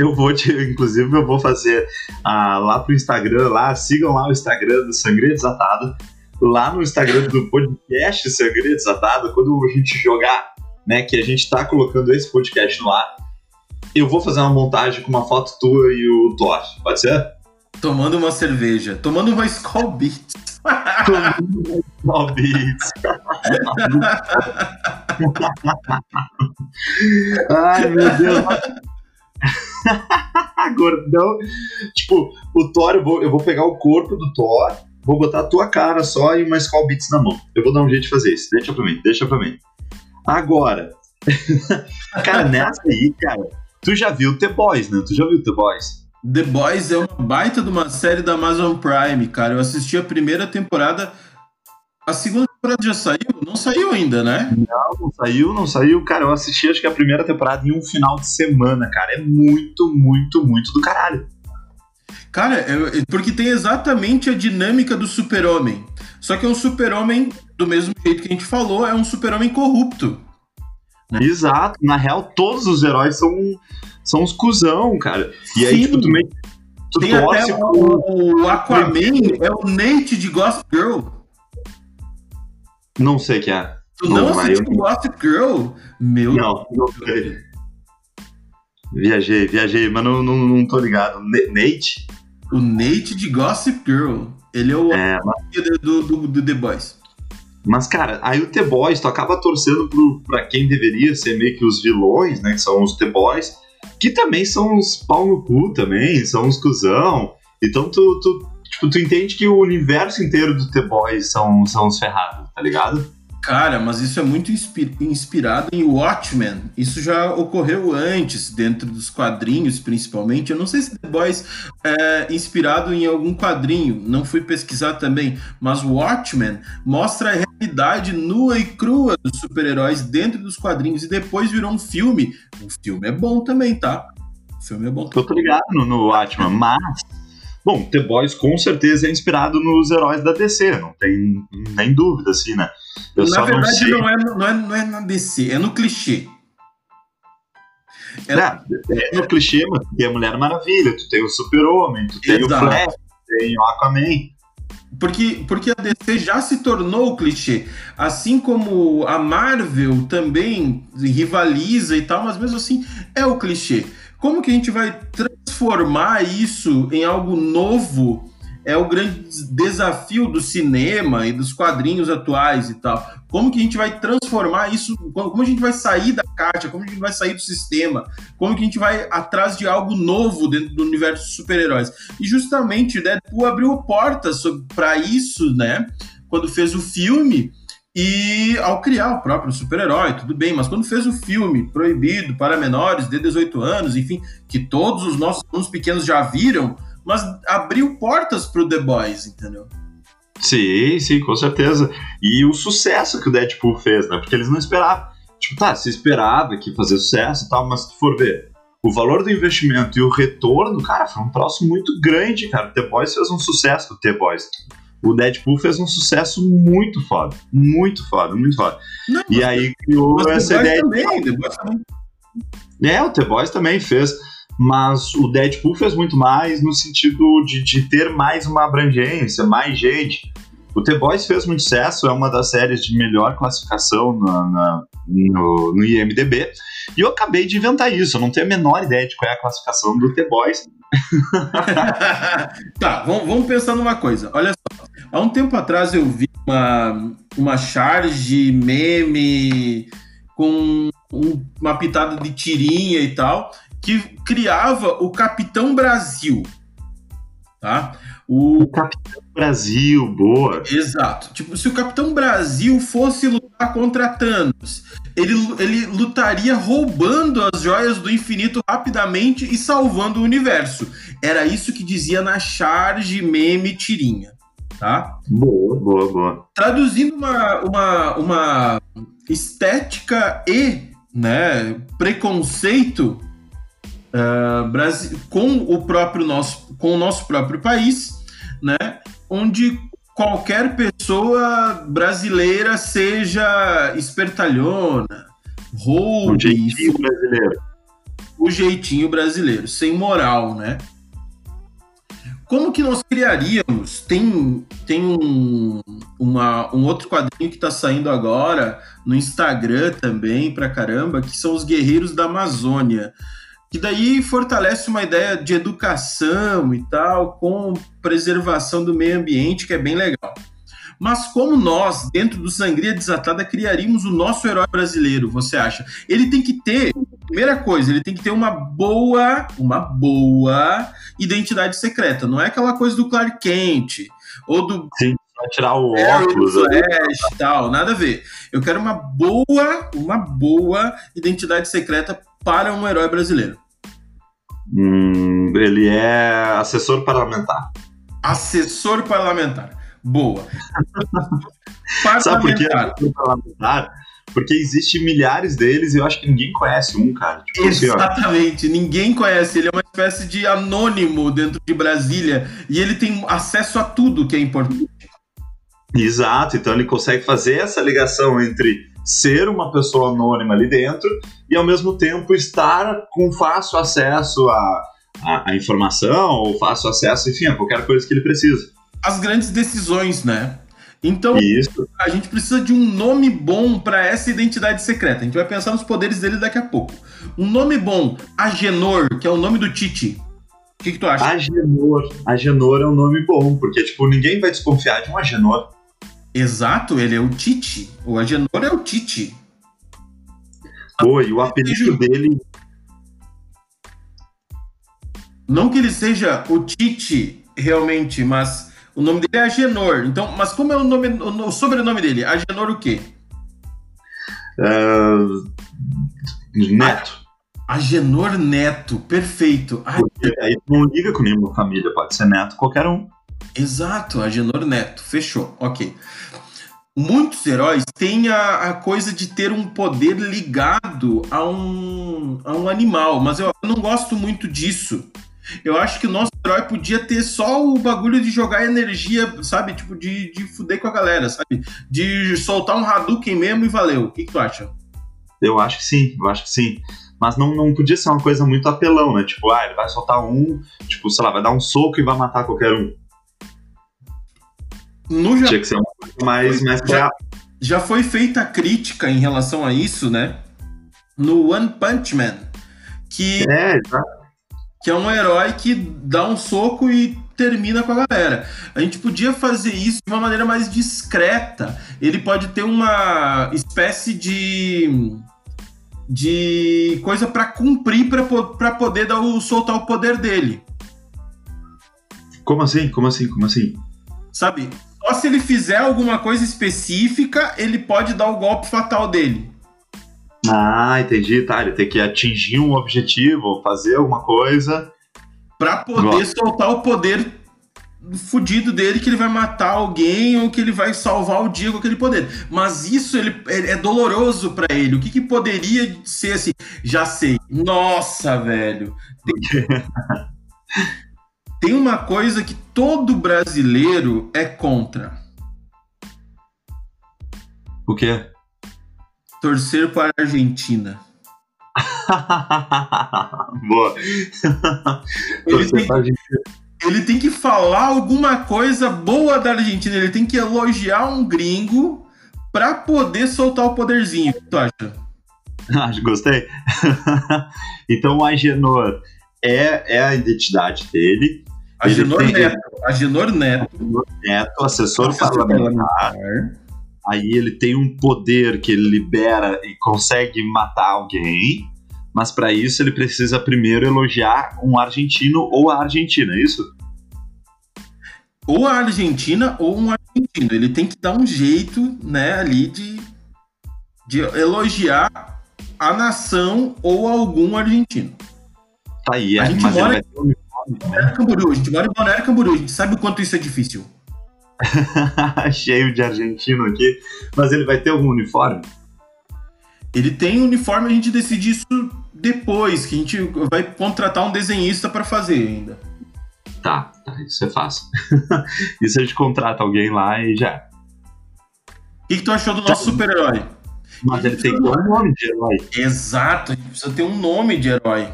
Eu vou te, inclusive, eu vou fazer ah, lá pro Instagram, lá, sigam lá o Instagram do Sangria Desatada. Lá no Instagram do podcast Sangria Desatada, quando a gente jogar, né, que a gente tá colocando esse podcast no ar, eu vou fazer uma montagem com uma foto tua e o Thor. Pode ser? Tomando uma cerveja. Tomando uma Skull Beats. [laughs] Tomando uma Skull Beats. [laughs] Ai, meu Deus. [laughs] Gordão. Tipo, o Thor, eu vou, eu vou pegar o corpo do Thor, vou botar a tua cara só e uma Beats na mão. Eu vou dar um jeito de fazer isso. Deixa pra mim, deixa pra mim. Agora. [laughs] cara, nessa aí, cara, tu já viu The Boys, né? Tu já viu The Boys? The Boys é uma baita de uma série da Amazon Prime, cara. Eu assisti a primeira temporada. A segunda temporada já saiu? Não saiu ainda, né? Não, não saiu, não saiu. Cara, eu assisti acho que a primeira temporada em um final de semana, cara. É muito, muito, muito do caralho. Cara, é, porque tem exatamente a dinâmica do super-homem. Só que é um super-homem, do mesmo jeito que a gente falou, é um super-homem corrupto. Né? Exato. Na real, todos os heróis são são uns cuzão, cara. E aí, Sim. tipo, tu meio. Tu Tem até o, o Aquaman é o Nate de Gossip Girl. Não sei que é. Tu não, não assistiu eu... Gossip Girl? Meu Não, não sei. Viajei, viajei, mas não, não, não tô ligado. Nate? O Nate de Gossip Girl. Ele é o é, mas... do, do, do The Boys. Mas, cara, aí o The Boys, tu acaba torcendo pro, pra quem deveria ser meio que os vilões, né? Que são os The Boys que também são uns pau no cu também, são uns cuzão. Então tu, tu, tipo, tu entende que o universo inteiro do The Boys são, são uns ferrados, tá ligado? Cara, mas isso é muito inspirado em Watchmen. Isso já ocorreu antes, dentro dos quadrinhos, principalmente. Eu não sei se The Boys é inspirado em algum quadrinho, não fui pesquisar também. Mas Watchmen mostra a realidade nua e crua dos super-heróis dentro dos quadrinhos e depois virou um filme. O filme é bom também, tá? O filme é bom. Também. Tô ligado no, no Watchmen, mas Bom, The Boys com certeza é inspirado nos heróis da DC, não tem nem dúvida, assim, né? Eu na verdade, não, não, é, não, é, não é na DC, é no clichê. É, é, é no clichê, mas tu tem a Mulher Maravilha, tu tem o Super-Homem, tu tem Exato. o Flash, tu tem o Aquaman. Porque, porque a DC já se tornou o clichê. Assim como a Marvel também rivaliza e tal, mas mesmo assim é o clichê. Como que a gente vai transformar isso em algo novo? É o grande desafio do cinema e dos quadrinhos atuais e tal. Como que a gente vai transformar isso? Como a gente vai sair da caixa? Como a gente vai sair do sistema? Como que a gente vai atrás de algo novo dentro do universo de super-heróis? E justamente o Deadpool abriu portas para isso, né? Quando fez o filme, e ao criar o próprio super-herói, tudo bem, mas quando fez o filme proibido para menores de 18 anos, enfim, que todos os nossos alunos pequenos já viram, mas abriu portas para o The Boys, entendeu? Sim, sim, com certeza. E o sucesso que o Deadpool fez, né? Porque eles não esperavam. Tipo, tá, se esperava que fazer sucesso e tal, mas se for ver o valor do investimento e o retorno, cara, foi um troço muito grande, cara. O The Boys fez um sucesso, o The Boys o Deadpool fez um sucesso muito foda. Muito foda, muito foda. Não, e aí criou essa ideia. Também, de... também. É, o The Boys também fez. Mas o Deadpool fez muito mais no sentido de, de ter mais uma abrangência, mais gente. O The Boys fez muito sucesso, é uma das séries de melhor classificação na, na, no, no, IMDB. E eu acabei de inventar isso, eu não tenho a menor ideia de qual é a classificação do The Boys. [laughs] tá, vamos, vamos pensar numa coisa. Olha há um tempo atrás eu vi uma, uma charge meme com um, uma pitada de tirinha e tal, que criava o Capitão Brasil. Tá? O... o Capitão Brasil, boa. Exato. Tipo, se o Capitão Brasil fosse lutar contra Thanos, ele, ele lutaria roubando as joias do infinito rapidamente e salvando o universo. Era isso que dizia na charge meme tirinha. Tá? Boa, boa, boa. Traduzindo uma, uma, uma estética e né, preconceito uh, Brasil, com o próprio nosso, com o nosso próprio país, né, onde qualquer pessoa brasileira seja espertalhona, roube, o jeitinho brasileiro. O jeitinho brasileiro, sem moral, né? Como que nós criaríamos? Tem, tem um, uma, um outro quadrinho que está saindo agora no Instagram também, pra caramba, que são os Guerreiros da Amazônia. Que daí fortalece uma ideia de educação e tal, com preservação do meio ambiente, que é bem legal. Mas como nós, dentro do Sangria Desatada, criaríamos o nosso herói brasileiro, você acha? Ele tem que ter, primeira coisa, ele tem que ter uma boa, uma boa identidade secreta. Não é aquela coisa do Clark Kent ou do Sim, tirar o óculos Flash, tal, nada a ver. Eu quero uma boa, uma boa identidade secreta para um herói brasileiro. Hum, ele é assessor parlamentar. Assessor parlamentar. Boa. [laughs] Sabe por é assessor parlamentar? Porque existe milhares deles e eu acho que ninguém conhece um, cara. Tipo, Exatamente, assim, ninguém conhece. Ele é uma espécie de anônimo dentro de Brasília e ele tem acesso a tudo que é importante. Exato, então ele consegue fazer essa ligação entre ser uma pessoa anônima ali dentro e ao mesmo tempo estar com fácil acesso a, a, a informação ou fácil acesso, enfim, a qualquer coisa que ele precisa. As grandes decisões, né? Então, Isso. a gente precisa de um nome bom para essa identidade secreta. A gente vai pensar nos poderes dele daqui a pouco. Um nome bom, Agenor, que é o nome do Tite. O que, que tu acha? Agenor. Agenor é um nome bom, porque, tipo, ninguém vai desconfiar de um Agenor. Exato, ele é o Tite. O Agenor é o Tite. Pô, e o apelido dele. Não que ele seja o Tite realmente, mas o nome dele é Agenor. Então, mas como é o nome, o sobrenome dele? Agenor o quê? Uh, Neto. Agenor Neto, perfeito. Porque aí não liga com nenhuma família, pode ser Neto qualquer um. Exato, Agenor Neto, fechou, ok. Muitos heróis têm a, a, coisa de ter um poder ligado a um, a um animal, mas eu não gosto muito disso. Eu acho que o nosso herói podia ter só o bagulho de jogar energia, sabe? Tipo, de, de fuder com a galera, sabe? De soltar um Hadouken mesmo e valeu. O que, que tu acha? Eu acho que sim, eu acho que sim. Mas não, não podia ser uma coisa muito apelão, né? Tipo, ah, ele vai soltar um, tipo, sei lá, vai dar um soco e vai matar qualquer um. No Tinha que ser uma coisa mais, mais já, já foi feita crítica em relação a isso, né? No One Punch Man. Que é, exato que é um herói que dá um soco e termina com a galera. A gente podia fazer isso de uma maneira mais discreta. Ele pode ter uma espécie de de coisa para cumprir para poder dar o, soltar o poder dele. Como assim? Como assim? Como assim? Sabe? Só se ele fizer alguma coisa específica, ele pode dar o golpe fatal dele. Ah, entendi, tá. Ele tem que atingir um objetivo, fazer alguma coisa. Pra poder soltar o poder fudido dele que ele vai matar alguém ou que ele vai salvar o dia com aquele poder. Mas isso ele, é doloroso para ele. O que, que, poderia ser assim? Já sei. Nossa, velho. Tem... [laughs] Tem uma coisa que todo brasileiro é contra. O quê? Torcer para a Argentina. [laughs] Boa. ele, tem, ele tem que falar alguma coisa boa da Argentina. Ele tem que elogiar um gringo para poder soltar o poderzinho. O que tu acha? [laughs] Acho, gostei. [laughs] então o Agenor é, é a identidade dele. Agenor tem... Neto. Agenor Neto. Agenor Neto, assessor, assessor parlamentar. parlamentar aí ele tem um poder que ele libera e consegue matar alguém, mas para isso ele precisa primeiro elogiar um argentino ou a Argentina, é isso? Ou a Argentina ou um argentino. Ele tem que dar um jeito, né, ali de, de elogiar a nação ou algum argentino. Tá aí, a é, gente mora em Balneário Camboriú, a gente mora em Balneário Camboriú, a gente sabe o quanto isso é difícil. [laughs] Cheio de argentino aqui. Mas ele vai ter algum uniforme? Ele tem uniforme, a gente decide isso depois, que a gente vai contratar um desenhista para fazer ainda. Tá, tá, isso é fácil. [laughs] isso a gente contrata alguém lá e já. O que, que tu achou do nosso tá. super-herói? Mas ele tem que ter um nome de herói. Exato, a gente precisa ter um nome de herói.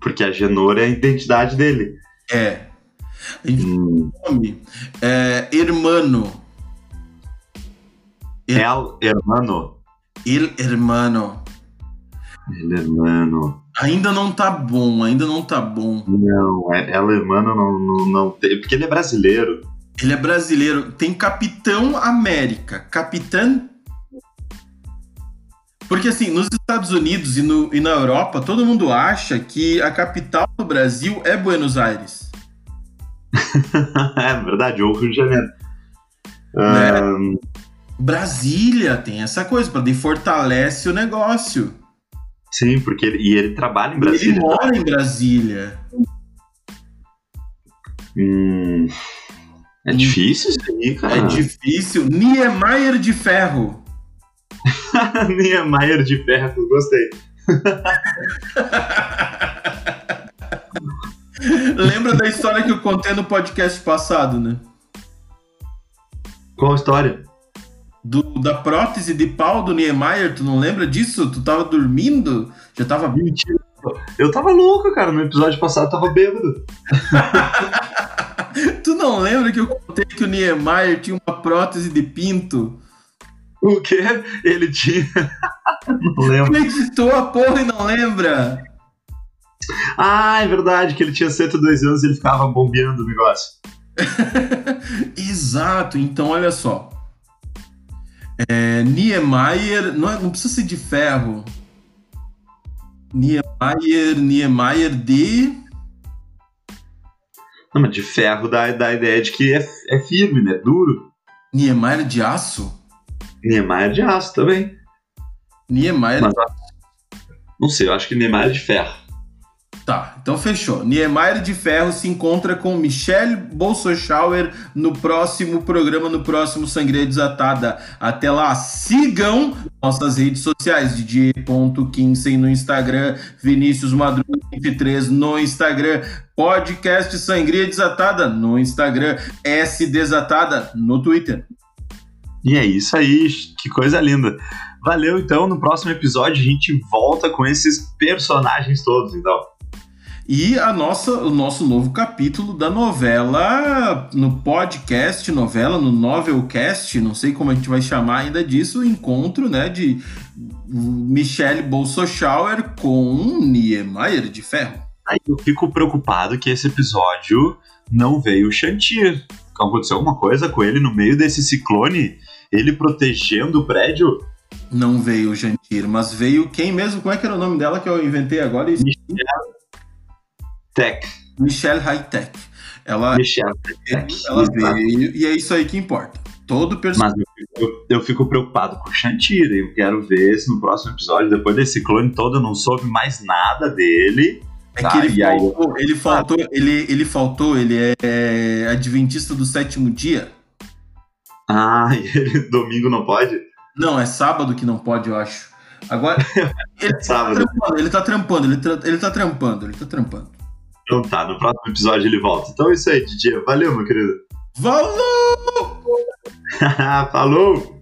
Porque a Genor é a identidade dele. É. A gente hum. tem um nome. É, hermano. El Hermano. El Hermano. El Hermano. Ainda não tá bom, ainda não tá bom. Não, é, El Hermano não, não, não tem. Porque ele é brasileiro. Ele é brasileiro. Tem Capitão América. Capitão porque, assim, nos Estados Unidos e, no, e na Europa, todo mundo acha que a capital do Brasil é Buenos Aires. [laughs] é verdade, ou Rio de Janeiro. Né? Um... Brasília tem essa coisa, para fortalece o negócio. Sim, porque ele, e ele trabalha em Brasília. Ele mora em Brasília. Hum, é hum. difícil isso aí, cara. É difícil. Niemeyer de Ferro. [laughs] Niemeyer de ferro, gostei. [laughs] [laughs] Lembra da história que eu contei no podcast passado, né? Qual história? Do, da prótese de pau do Niemeyer, tu não lembra disso? Tu tava dormindo? Já tava. Mentira. Eu tava louco, cara. No episódio passado eu tava bêbado. [laughs] tu não lembra que eu contei que o Niemeyer tinha uma prótese de pinto? O quê? Ele tinha. [laughs] não lembro. Ele editou a porra e não lembra? Ah, é verdade, que ele tinha 102 anos e ele ficava bombeando o negócio. [laughs] Exato, então olha só. É, Niemeyer, não, é, não precisa ser de ferro. Niemeyer, Niemeyer de. Não, mas de ferro dá, dá a ideia de que é, é firme, né? Duro. Niemeyer de aço? Niemeyer de aço também. Niemeyer. Mas, não sei, eu acho que Niemeyer é de ferro. Tá, então fechou. Niemeyer de Ferro se encontra com Michelle Bolsoschauer no próximo programa, no próximo Sangria Desatada. Até lá, sigam nossas redes sociais, DJ.Kinsey no Instagram, Vinícius Madruga 23 no Instagram, podcast Sangria Desatada no Instagram, S Desatada no Twitter. E é isso aí, que coisa linda. Valeu, então. No próximo episódio a gente volta com esses personagens todos, então. E a nossa, o nosso novo capítulo da novela, no podcast novela, no novelcast, não sei como a gente vai chamar ainda disso, o encontro né, de Michelle Bolsoschauer com Niemeyer de Ferro. Aí eu fico preocupado que esse episódio não veio o Chantir. Aconteceu alguma coisa com ele no meio desse ciclone ele protegendo o prédio. Não veio o Jantir, mas veio quem mesmo? Como é que era o nome dela que eu inventei agora? Michelle Tech. Michelle Hightech. Ela, Michelle ela veio e é isso aí que importa. Todo personagem. Mas eu, eu, eu, fico preocupado com o Chantir. Eu quero ver se no próximo episódio, depois desse clone todo, eu não soube mais nada dele. É tá? que ele faltou, aí... ele faltou, ele, ele faltou, ele é adventista do sétimo dia. Ah, [laughs] e ele domingo não pode? Não, é sábado que não pode, eu acho. Agora, [laughs] ele, tá sábado. Tá ele tá trampando, ele, tra ele tá trampando, ele tá trampando. Então tá, no próximo episódio ele volta. Então é isso aí, DJ. Valeu, meu querido. Falou! [laughs] Falou!